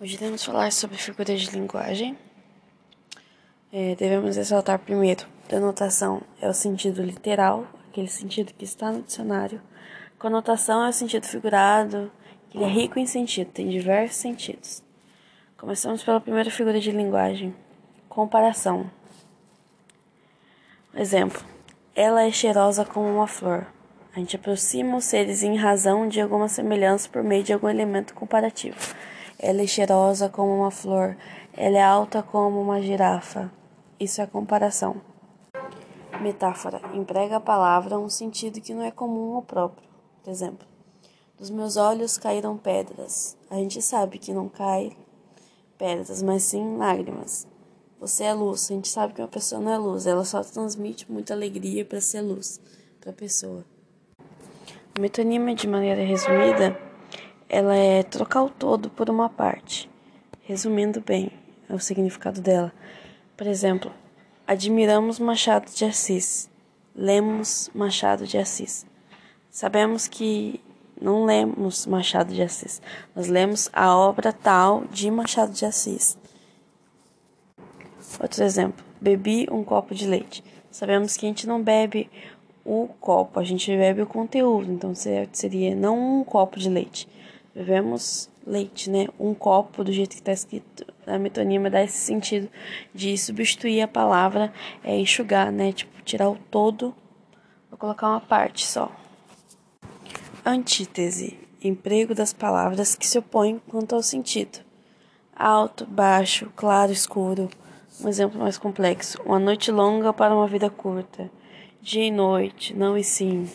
Hoje iremos falar sobre figuras de linguagem. É, devemos ressaltar primeiro, denotação é o sentido literal, aquele sentido que está no dicionário. Conotação é o sentido figurado, que ele é rico em sentido, tem diversos sentidos. Começamos pela primeira figura de linguagem, comparação. Exemplo: ela é cheirosa como uma flor. A gente aproxima os seres em razão de alguma semelhança por meio de algum elemento comparativo. Ela é cheirosa como uma flor. Ela é alta como uma girafa. Isso é comparação. Metáfora emprega a palavra um sentido que não é comum ao próprio. Por exemplo, dos meus olhos caíram pedras. A gente sabe que não cai pedras, mas sim lágrimas. Você é luz. A gente sabe que uma pessoa não é luz, ela só transmite muita alegria para ser luz para a pessoa. Metonímia, de maneira resumida, ela é trocar o todo por uma parte. Resumindo bem é o significado dela. Por exemplo, admiramos Machado de Assis, lemos Machado de Assis. Sabemos que não lemos Machado de Assis, nós lemos a obra tal de Machado de Assis. Outro exemplo, bebi um copo de leite. Sabemos que a gente não bebe o copo, a gente bebe o conteúdo, então seria não um copo de leite Bebemos leite, né? Um copo, do jeito que está escrito na metonímia, dá esse sentido de substituir a palavra, é enxugar, né? Tipo, tirar o todo, vou colocar uma parte só. Antítese, emprego das palavras que se opõem quanto ao sentido. Alto, baixo, claro, escuro. Um exemplo mais complexo. Uma noite longa para uma vida curta. Dia e noite, não e sim.